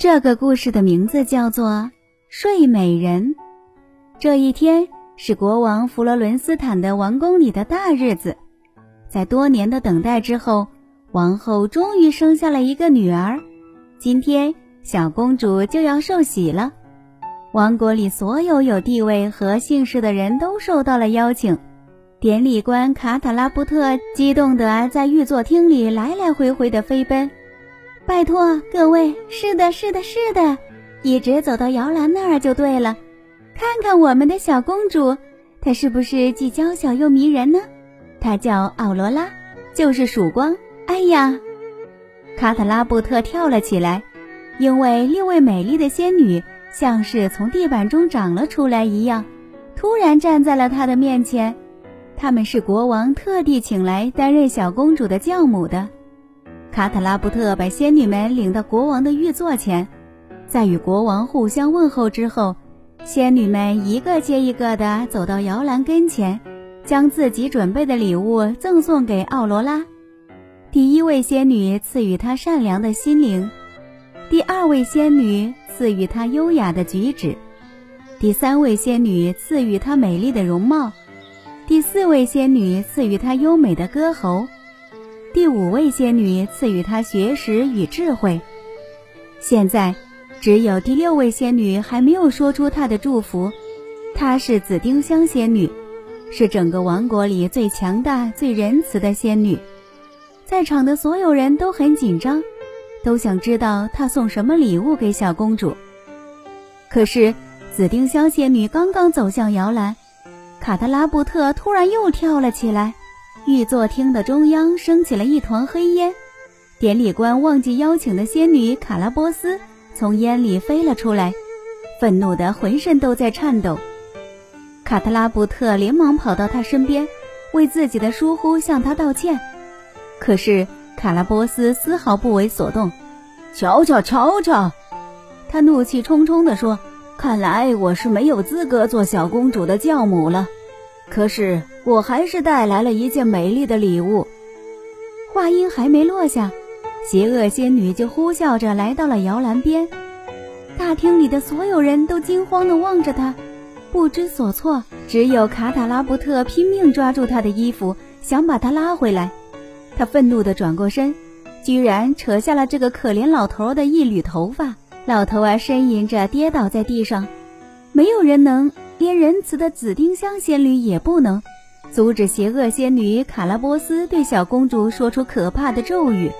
这个故事的名字叫做《睡美人》。这一天是国王弗罗伦斯坦的王宫里的大日子，在多年的等待之后，王后终于生下了一个女儿。今天，小公主就要受洗了。王国里所有有地位和姓氏的人都受到了邀请。典礼官卡塔拉布特激动地在御座厅里来来回回地飞奔。拜托各位，是的，是的，是的，一直走到摇篮那儿就对了。看看我们的小公主，她是不是既娇小又迷人呢？她叫奥罗拉，就是曙光。哎呀，卡塔拉布特跳了起来，因为六位美丽的仙女像是从地板中长了出来一样，突然站在了他的面前。他们是国王特地请来担任小公主的教母的。卡塔拉布特把仙女们领到国王的御座前，在与国王互相问候之后，仙女们一个接一个地走到摇篮跟前，将自己准备的礼物赠送给奥罗拉。第一位仙女赐予她善良的心灵，第二位仙女赐予她优雅的举止，第三位仙女赐予她美丽的容貌，第四位仙女赐予她优美的歌喉。第五位仙女赐予她学识与智慧，现在只有第六位仙女还没有说出她的祝福。她是紫丁香仙女，是整个王国里最强大、最仁慈的仙女。在场的所有人都很紧张，都想知道她送什么礼物给小公主。可是紫丁香仙女刚刚走向摇篮，卡特拉布特突然又跳了起来。御座厅的中央升起了一团黑烟，典礼官忘记邀请的仙女卡拉波斯从烟里飞了出来，愤怒的浑身都在颤抖。卡特拉布特连忙跑到他身边，为自己的疏忽向他道歉。可是卡拉波斯丝毫不为所动。瞧瞧瞧瞧，他怒气冲冲地说：“看来我是没有资格做小公主的教母了。”可是我还是带来了一件美丽的礼物。话音还没落下，邪恶仙女就呼啸着来到了摇篮边。大厅里的所有人都惊慌地望着她，不知所措。只有卡塔拉布特拼命抓住她的衣服，想把她拉回来。他愤怒地转过身，居然扯下了这个可怜老头的一缕头发。老头儿呻吟着跌倒在地上，没有人能。连仁慈的紫丁香仙女也不能阻止邪恶仙女卡拉波斯对小公主说出可怕的咒语。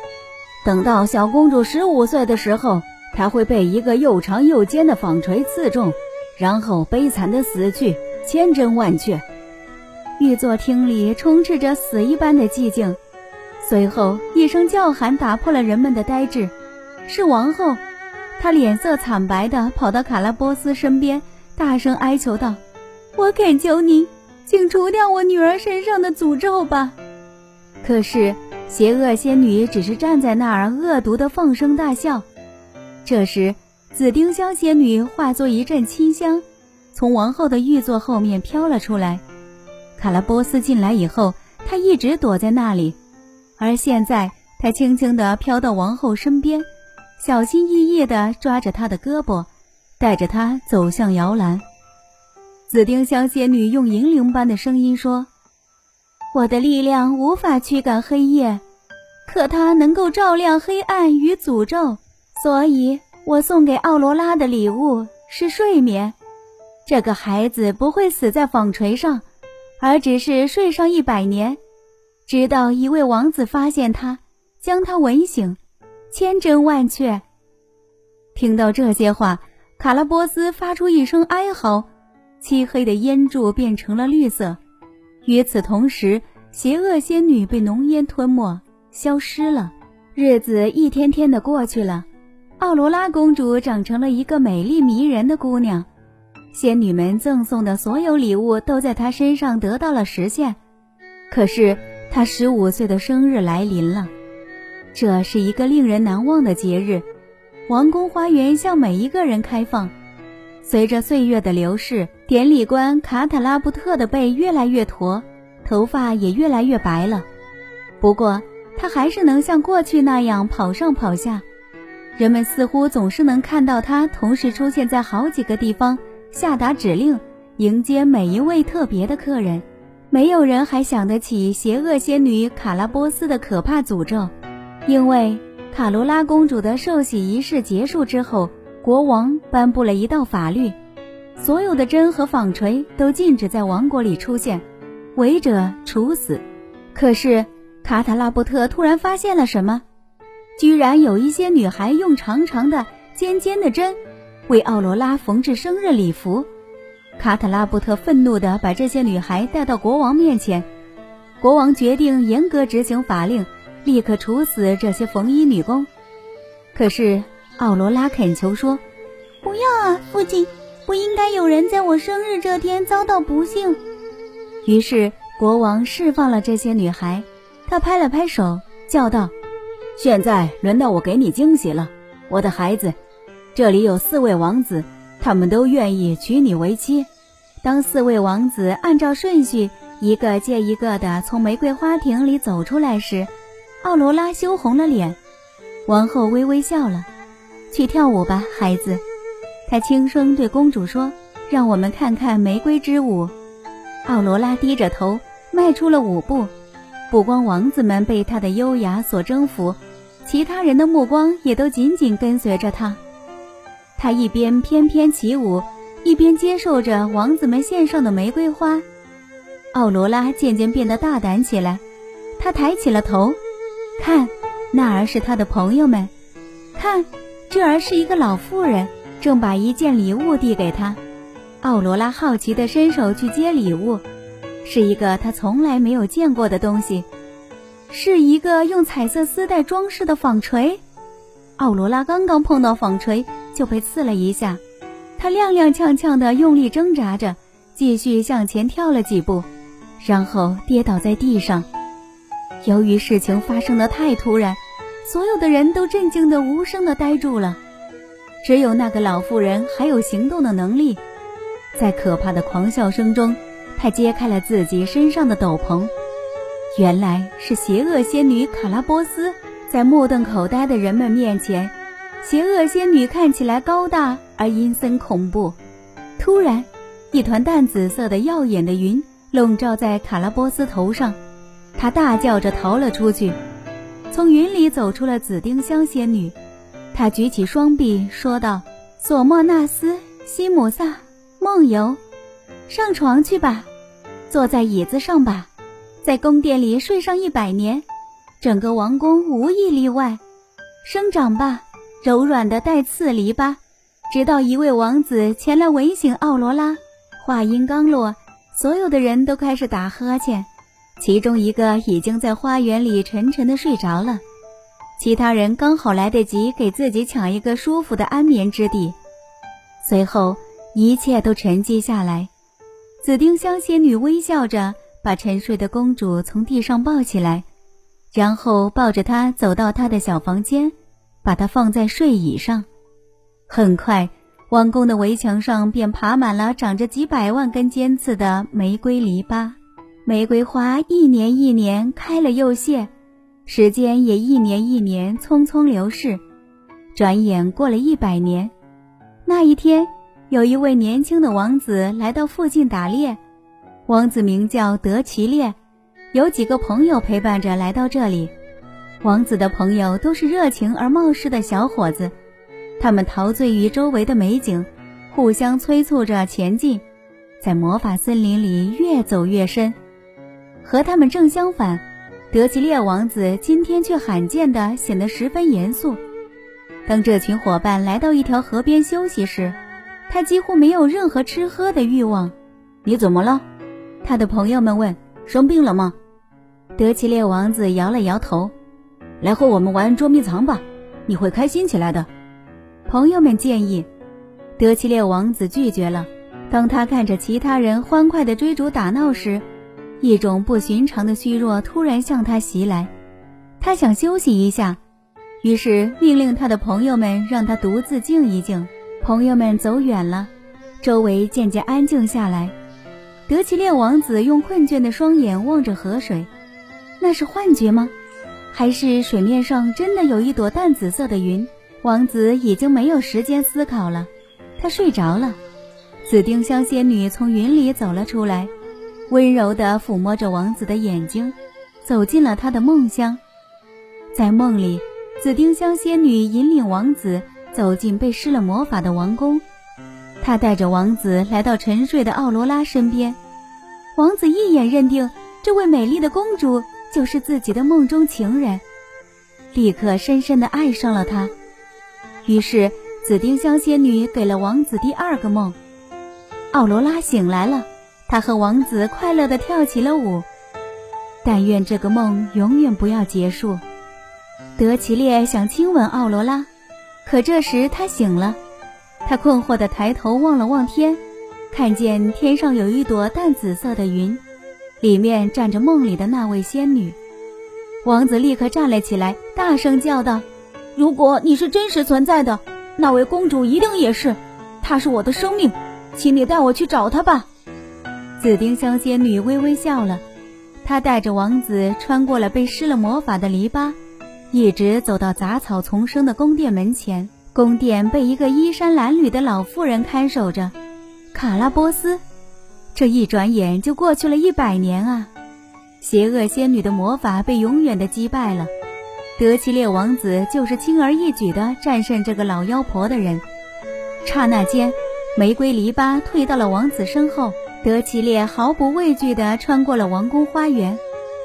等到小公主十五岁的时候，她会被一个又长又尖的纺锤刺中，然后悲惨的死去。千真万确。御座厅里充斥着死一般的寂静。随后，一声叫喊打破了人们的呆滞，是王后。她脸色惨白地跑到卡拉波斯身边。大声哀求道：“我恳求您，请除掉我女儿身上的诅咒吧！”可是邪恶仙女只是站在那儿，恶毒的放声大笑。这时，紫丁香仙女化作一阵清香，从王后的玉座后面飘了出来。卡拉波斯进来以后，她一直躲在那里，而现在她轻轻地飘到王后身边，小心翼翼地抓着她的胳膊。带着他走向摇篮，紫丁香仙女用银铃般的声音说：“我的力量无法驱赶黑夜，可它能够照亮黑暗与诅咒。所以，我送给奥罗拉的礼物是睡眠。这个孩子不会死在纺锤上，而只是睡上一百年，直到一位王子发现他，将他吻醒。千真万确。”听到这些话。卡拉波斯发出一声哀嚎，漆黑的烟柱变成了绿色。与此同时，邪恶仙女被浓烟吞没，消失了。日子一天天的过去了，奥罗拉公主长成了一个美丽迷人的姑娘。仙女们赠送的所有礼物都在她身上得到了实现。可是，她十五岁的生日来临了，这是一个令人难忘的节日。王宫花园向每一个人开放。随着岁月的流逝，典礼官卡塔拉布特的背越来越驼，头发也越来越白了。不过，他还是能像过去那样跑上跑下。人们似乎总是能看到他同时出现在好几个地方，下达指令，迎接每一位特别的客人。没有人还想得起邪恶仙女卡拉波斯的可怕诅咒，因为卡罗拉公主的受洗仪式结束之后，国王颁布了一道法律，所有的针和纺锤都禁止在王国里出现，违者处死。可是卡塔拉布特突然发现了什么？居然有一些女孩用长长的、尖尖的针为奥罗拉缝制生日礼服。卡塔拉布特愤怒地把这些女孩带到国王面前，国王决定严格执行法令，立刻处死这些缝衣女工。可是奥罗拉恳求说：“不要啊，父亲！不应该有人在我生日这天遭到不幸。”于是国王释放了这些女孩，他拍了拍手，叫道：“现在轮到我给你惊喜了，我的孩子，这里有四位王子。”他们都愿意娶你为妻。当四位王子按照顺序一个接一个的从玫瑰花亭里走出来时，奥罗拉羞红了脸。王后微微笑了：“去跳舞吧，孩子。”她轻声对公主说：“让我们看看玫瑰之舞。”奥罗拉低着头迈出了舞步。不光王子们被她的优雅所征服，其他人的目光也都紧紧跟随着她。她一边翩翩起舞，一边接受着王子们献上的玫瑰花。奥罗拉渐渐变得大胆起来，她抬起了头，看，那儿是他的朋友们，看，这儿是一个老妇人，正把一件礼物递给他。奥罗拉好奇地伸手去接礼物，是一个他从来没有见过的东西，是一个用彩色丝带装饰的纺锤。奥罗拉刚刚碰到纺锤。就被刺了一下，他踉踉跄跄地用力挣扎着，继续向前跳了几步，然后跌倒在地上。由于事情发生的太突然，所有的人都震惊的无声地呆住了。只有那个老妇人还有行动的能力，在可怕的狂笑声中，她揭开了自己身上的斗篷，原来是邪恶仙女卡拉波斯。在目瞪口呆的人们面前。邪恶仙女看起来高大而阴森恐怖。突然，一团淡紫色的耀眼的云笼罩在卡拉波斯头上，她大叫着逃了出去。从云里走出了紫丁香仙女，她举起双臂说道：“索莫纳斯、西姆萨、梦游，上床去吧，坐在椅子上吧，在宫殿里睡上一百年，整个王宫无一例外，生长吧。”柔软的带刺篱笆，直到一位王子前来吻醒奥罗拉。话音刚落，所有的人都开始打呵欠，其中一个已经在花园里沉沉的睡着了，其他人刚好来得及给自己抢一个舒服的安眠之地。随后，一切都沉寂下来。紫丁香仙女微笑着把沉睡的公主从地上抱起来，然后抱着她走到她的小房间。把她放在睡椅上，很快，王宫的围墙上便爬满了长着几百万根尖刺的玫瑰篱笆。玫瑰花一年一年开了又谢，时间也一年一年匆匆流逝。转眼过了一百年，那一天，有一位年轻的王子来到附近打猎。王子名叫德奇列，有几个朋友陪伴着来到这里。王子的朋友都是热情而冒失的小伙子，他们陶醉于周围的美景，互相催促着前进，在魔法森林里越走越深。和他们正相反，德奇列王子今天却罕见地显得十分严肃。当这群伙伴来到一条河边休息时，他几乎没有任何吃喝的欲望。你怎么了？他的朋友们问。生病了吗？德奇列王子摇了摇头。来和我们玩捉迷藏吧，你会开心起来的。朋友们建议，德奇列王子拒绝了。当他看着其他人欢快地追逐打闹时，一种不寻常的虚弱突然向他袭来。他想休息一下，于是命令他的朋友们让他独自静一静。朋友们走远了，周围渐渐安静下来。德奇列王子用困倦的双眼望着河水，那是幻觉吗？还是水面上真的有一朵淡紫色的云，王子已经没有时间思考了，他睡着了。紫丁香仙女从云里走了出来，温柔地抚摸着王子的眼睛，走进了他的梦乡。在梦里，紫丁香仙女引领王子走进被施了魔法的王宫。她带着王子来到沉睡的奥罗拉身边，王子一眼认定这位美丽的公主就是自己的梦中情人，立刻深深地爱上了她。于是，紫丁香仙女给了王子第二个梦。奥罗拉醒来了，她和王子快乐地跳起了舞。但愿这个梦永远不要结束。德奇列想亲吻奥罗拉，可这时他醒了，他困惑地抬头望了望天，看见天上有一朵淡紫色的云，里面站着梦里的那位仙女。王子立刻站了起来，大声叫道：“如果你是真实存在的，那位公主一定也是，她是我的生命。”请你带我去找她吧。紫丁香仙女微微笑了，她带着王子穿过了被施了魔法的篱笆，一直走到杂草丛生的宫殿门前。宫殿被一个衣衫褴褛的老妇人看守着，卡拉波斯。这一转眼就过去了一百年啊！邪恶仙女的魔法被永远的击败了，德奇列王子就是轻而易举的战胜这个老妖婆的人。刹那间。玫瑰篱笆退到了王子身后，德奇列毫不畏惧地穿过了王宫花园。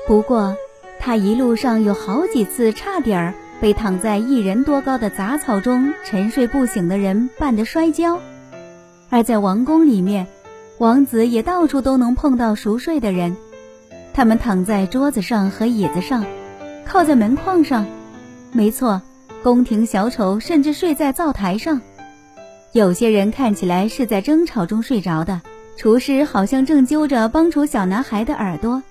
不过，他一路上有好几次差点儿被躺在一人多高的杂草中沉睡不醒的人绊得摔跤。而在王宫里面，王子也到处都能碰到熟睡的人，他们躺在桌子上和椅子上，靠在门框上。没错，宫廷小丑甚至睡在灶台上。有些人看起来是在争吵中睡着的，厨师好像正揪着帮助小男孩的耳朵，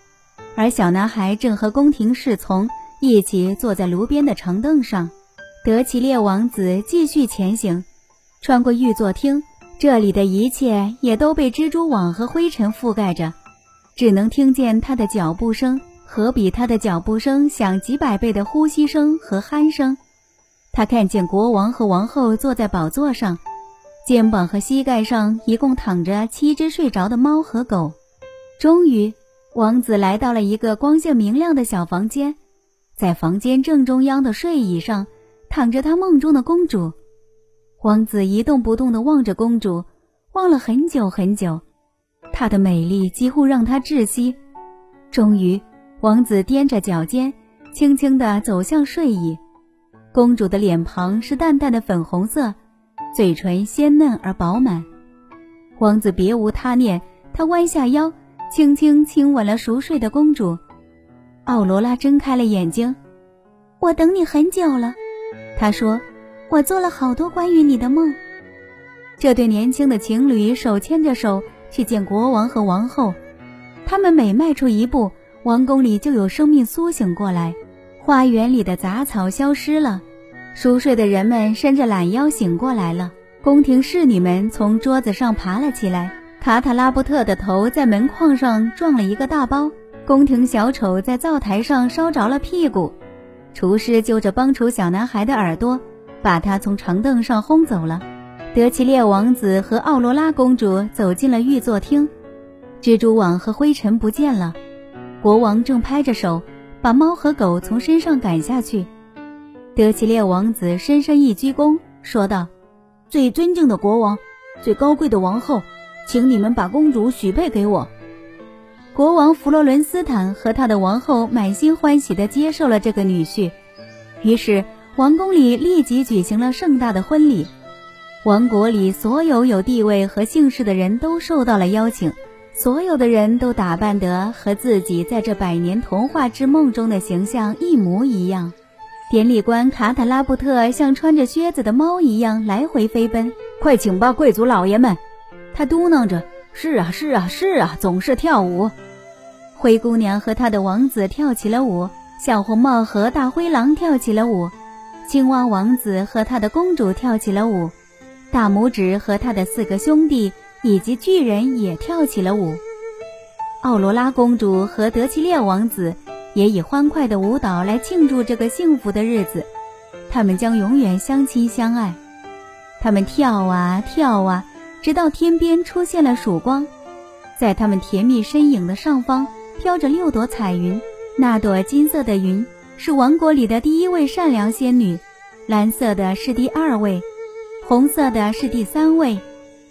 而小男孩正和宫廷侍从一起坐在炉边的长凳上。德奇列王子继续前行，穿过御座厅，这里的一切也都被蜘蛛网和灰尘覆盖着，只能听见他的脚步声和比他的脚步声响几百倍的呼吸声和鼾声。他看见国王和王后坐在宝座上。肩膀和膝盖上一共躺着七只睡着的猫和狗。终于，王子来到了一个光线明亮的小房间，在房间正中央的睡椅上躺着他梦中的公主。王子一动不动地望着公主，望了很久很久，她的美丽几乎让他窒息。终于，王子踮着脚尖，轻轻地走向睡椅。公主的脸庞是淡淡的粉红色。嘴唇鲜嫩而饱满，王子别无他念，他弯下腰，轻轻亲吻了熟睡的公主。奥罗拉睁开了眼睛，我等你很久了，他说，我做了好多关于你的梦。这对年轻的情侣手牵着手去见国王和王后，他们每迈出一步，王宫里就有生命苏醒过来，花园里的杂草消失了。熟睡的人们伸着懒腰醒过来了。宫廷侍女们从桌子上爬了起来。卡塔拉布特的头在门框上撞了一个大包。宫廷小丑在灶台上烧着了屁股。厨师揪着帮厨小男孩的耳朵，把他从长凳上轰走了。德奇列王子和奥罗拉公主走进了御座厅。蜘蛛网和灰尘不见了。国王正拍着手，把猫和狗从身上赶下去。德奇列王子深深一鞠躬，说道：“最尊敬的国王，最高贵的王后，请你们把公主许配给我。”国王弗罗伦斯坦和他的王后满心欢喜地接受了这个女婿。于是，王宫里立即举行了盛大的婚礼。王国里所有有地位和姓氏的人都受到了邀请，所有的人都打扮得和自己在这百年童话之梦中的形象一模一样。典礼官卡塔拉布特像穿着靴子的猫一样来回飞奔。快请吧，贵族老爷们！他嘟囔着：“是啊，是啊，是啊，总是跳舞。”灰姑娘和她的王子跳起了舞，小红帽和大灰狼跳起了舞，青蛙王子和他的公主跳起了舞，大拇指和他的四个兄弟以及巨人也跳起了舞。奥罗拉公主和德奇列王子。也以欢快的舞蹈来庆祝这个幸福的日子。他们将永远相亲相爱。他们跳啊跳啊，直到天边出现了曙光，在他们甜蜜身影的上方飘着六朵彩云。那朵金色的云是王国里的第一位善良仙女，蓝色的是第二位，红色的是第三位，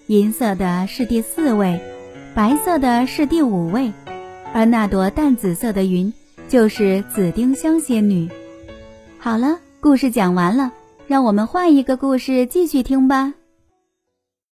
银色的是第四位，白色的是第五位，而那朵淡紫色的云就是紫丁香仙女。好了，故事讲完了，让我们换一个故事继续听吧。